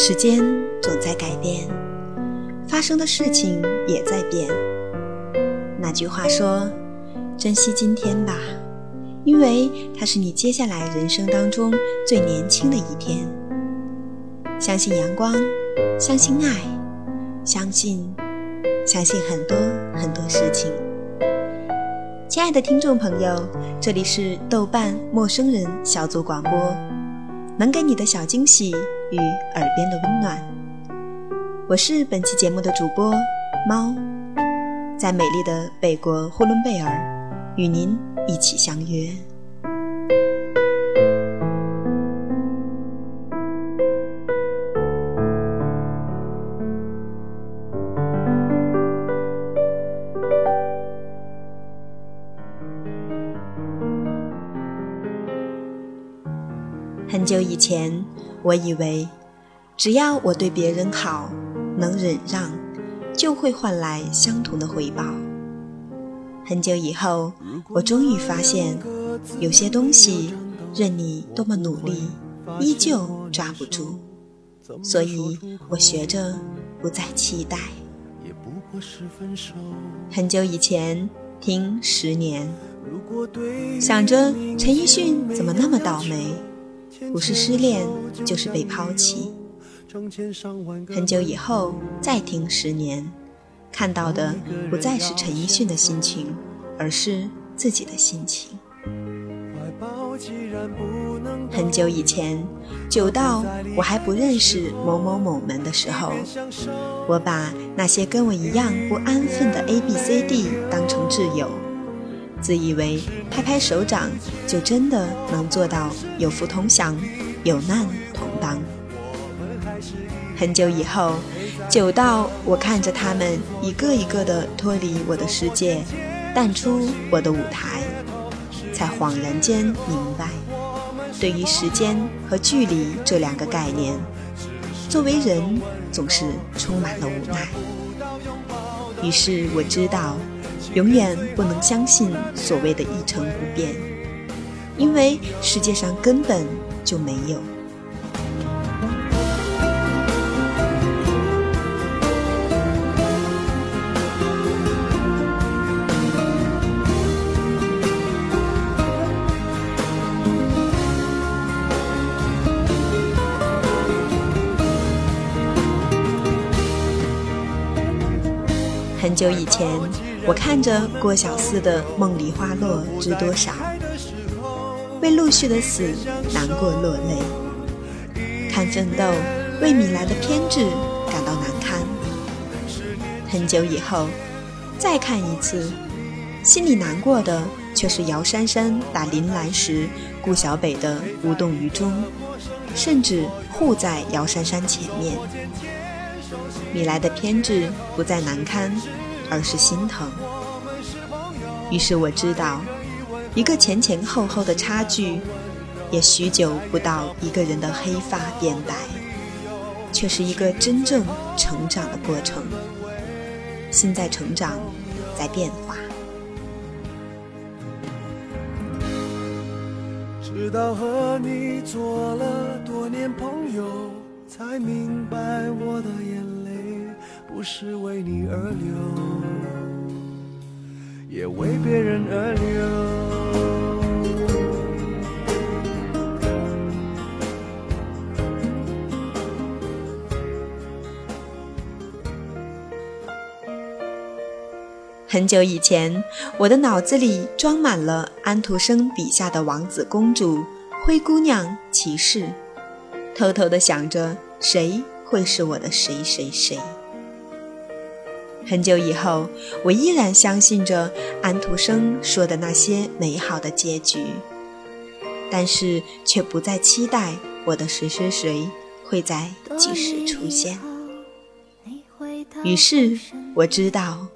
时间总在改变，发生的事情也在变。那句话说：“珍惜今天吧，因为它是你接下来人生当中最年轻的一天。”相信阳光，相信爱，相信，相信很多很多事情。亲爱的听众朋友，这里是豆瓣陌生人小组广播，能给你的小惊喜。与耳边的温暖，我是本期节目的主播猫，在美丽的北国呼伦贝尔与您一起相约。很久以前。我以为，只要我对别人好，能忍让，就会换来相同的回报。很久以后，我终于发现，有些东西，任你多么努力，依旧抓不住。所以我学着不再期待。很久以前，听十年，想着陈奕迅怎么那么倒霉。不是失恋，就是被抛弃。很久以后再听十年，看到的不再是陈奕迅的心情，而是自己的心情。很久以前，久到我还不认识某某某们的时候，我把那些跟我一样不安分的 A B C D 当成挚友。自以为拍拍手掌就真的能做到有福同享、有难同当。很久以后，久到我看着他们一个一个的脱离我的世界，淡出我的舞台，才恍然间明白，对于时间和距离这两个概念，作为人总是充满了无奈。于是我知道。永远不能相信所谓的一成不变，因为世界上根本就没有。很久以前。我看着郭小四的《梦里花落知多少》，为陆续的死难过落泪；看奋斗为米莱的偏执感到难堪。很久以后再看一次，心里难过的却是姚珊珊打林兰时，顾小北的无动于衷，甚至护在姚珊珊前面。米莱的偏执不再难堪。而是心疼。于是我知道，一个前前后后的差距，也许久不到一个人的黑发变白，却是一个真正成长的过程。心在成长，在变化。直到和你做了多年朋友，才明白我的眼。不是为你而流，也为别人而流。很久以前，我的脑子里装满了安徒生笔下的王子公主、灰姑娘、骑士，偷偷的想着谁会是我的谁谁谁。很久以后，我依然相信着安徒生说的那些美好的结局，但是却不再期待我的谁谁谁会在几时出现。于是我知道，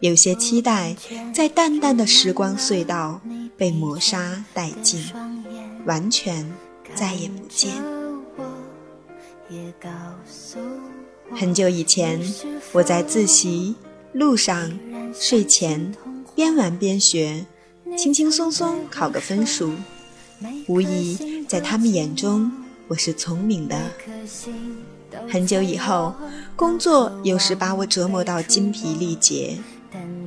有些期待在淡淡的时光隧道被磨砂殆尽，完全再也不见。很久以前，我在自习路上、睡前边玩边学，轻轻松松考个分数，无疑在他们眼中我是聪明的。很久以后，工作有时把我折磨到精疲力竭，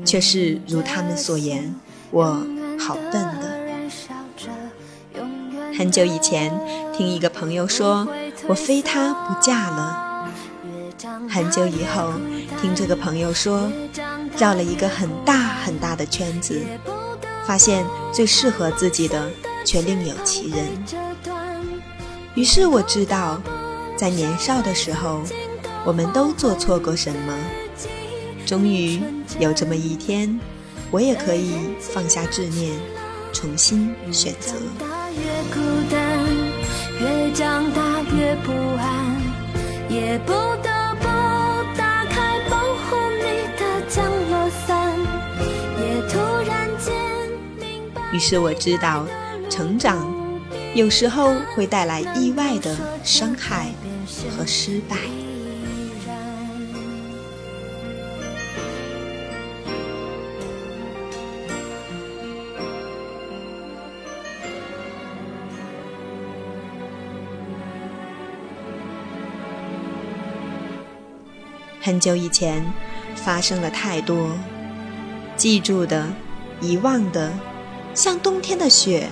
却是如他们所言，我好笨的。很久以前，听一个朋友说我非他不嫁了。很久以后，听这个朋友说，绕了一个很大很大的圈子，发现最适合自己的却另有其人。于是我知道，在年少的时候，我们都做错过什么。终于有这么一天，我也可以放下执念，重新选择。越长大越不安，也不于是我知道，成长有时候会带来意外的伤害和失败。很久以前，发生了太多，记住的，遗忘的。像冬天的雪，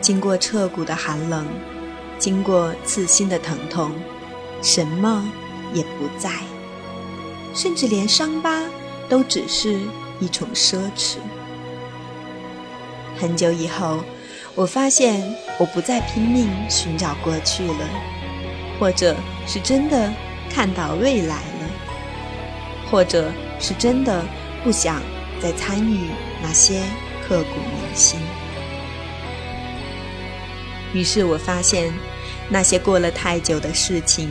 经过彻骨的寒冷，经过刺心的疼痛，什么也不在，甚至连伤疤都只是一种奢侈。很久以后，我发现我不再拼命寻找过去了，或者是真的看到未来了，或者是真的不想再参与那些。刻骨铭心。于是我发现，那些过了太久的事情，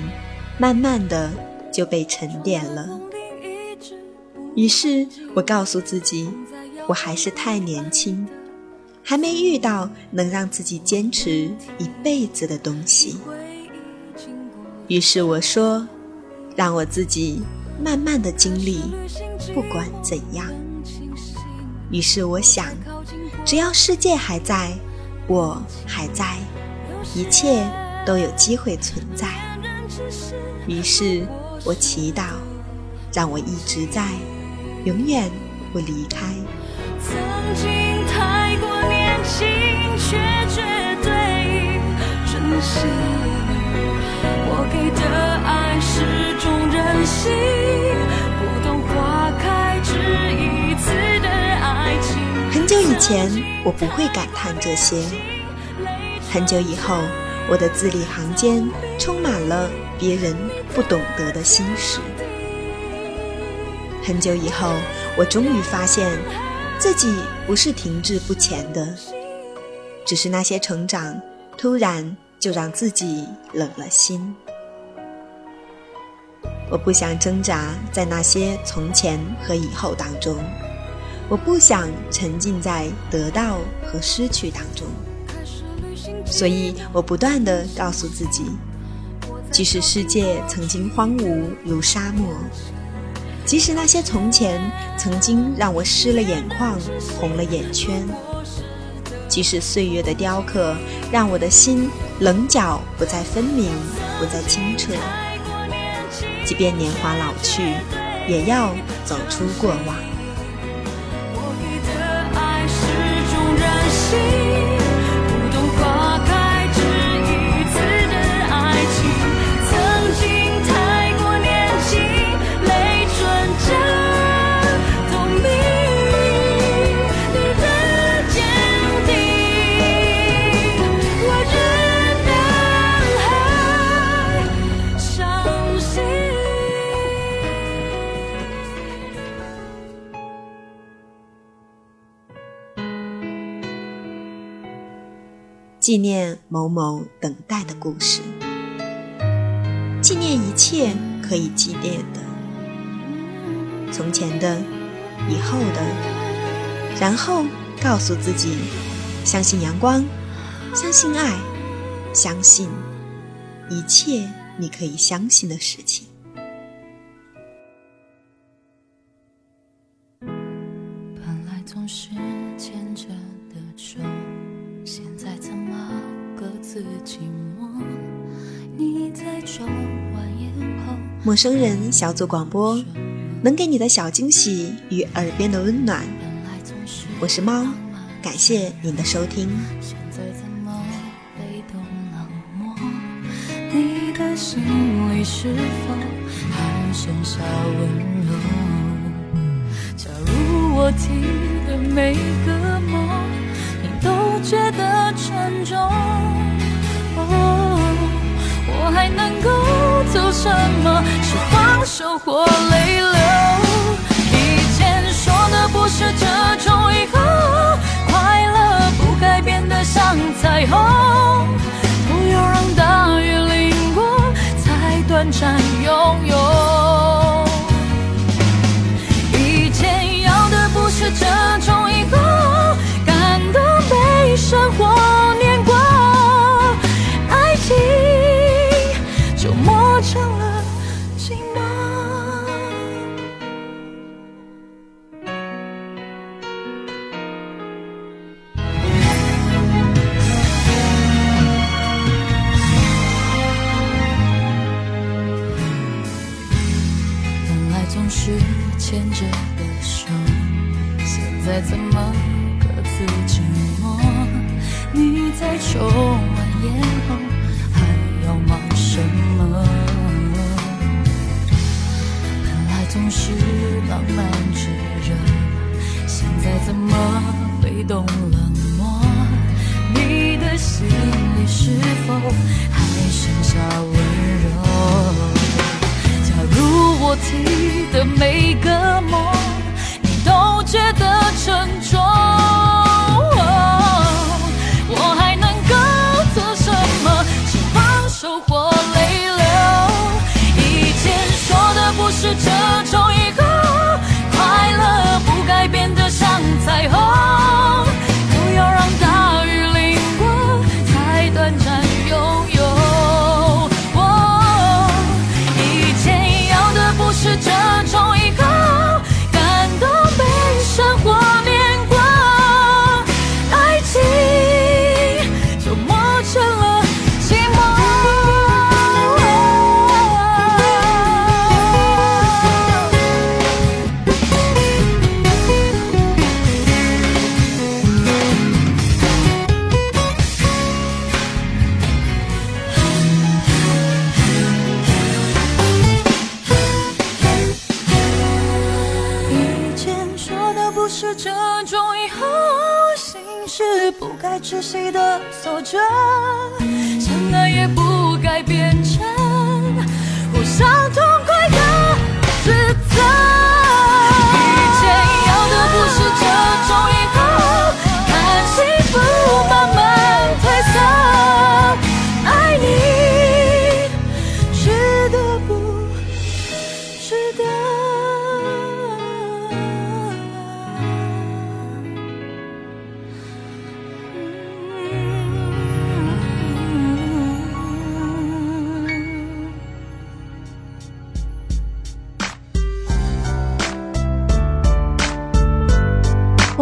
慢慢的就被沉淀了。于是我告诉自己，我还是太年轻，还没遇到能让自己坚持一辈子的东西。于是我说，让我自己慢慢的经历，不管怎样。于是我想，只要世界还在，我还在，一切都有机会存在。于是我祈祷，让我一直在，永远不离开。曾经太过年轻，却绝对真心。我给前我不会感叹这些，很久以后，我的字里行间充满了别人不懂得的心事。很久以后，我终于发现自己不是停滞不前的，只是那些成长突然就让自己冷了心。我不想挣扎在那些从前和以后当中。我不想沉浸在得到和失去当中，所以我不断的告诉自己，即使世界曾经荒芜如沙漠，即使那些从前曾经让我湿了眼眶、红了眼圈，即使岁月的雕刻让我的心棱角不再分明、不再清澈，即便年华老去，也要走出过往。纪念某某等待的故事。纪念一切可以纪念的，从前的，以后的，然后告诉自己，相信阳光，相信爱，相信一切你可以相信的事情。生人小组广播，能给你的小惊喜与耳边的温暖。我是猫，感谢您的收听。现在怎么被动冷漠？你的心里是否还剩下温柔？假如我提的每个梦，你都觉得沉重，哦，我还能够做什么？是放手或泪流？以前说的不是这种以后，快乐不该变得像彩虹，不要让大雨淋过，才短暂拥有。抽完烟后还要忙什么？本来总是浪漫炽热，现在怎么被动冷漠？你的心里是否还剩下温柔？假如我提的每个梦，你都觉得沉重，是这种以后，心事不该窒息的锁着，相爱也不该变成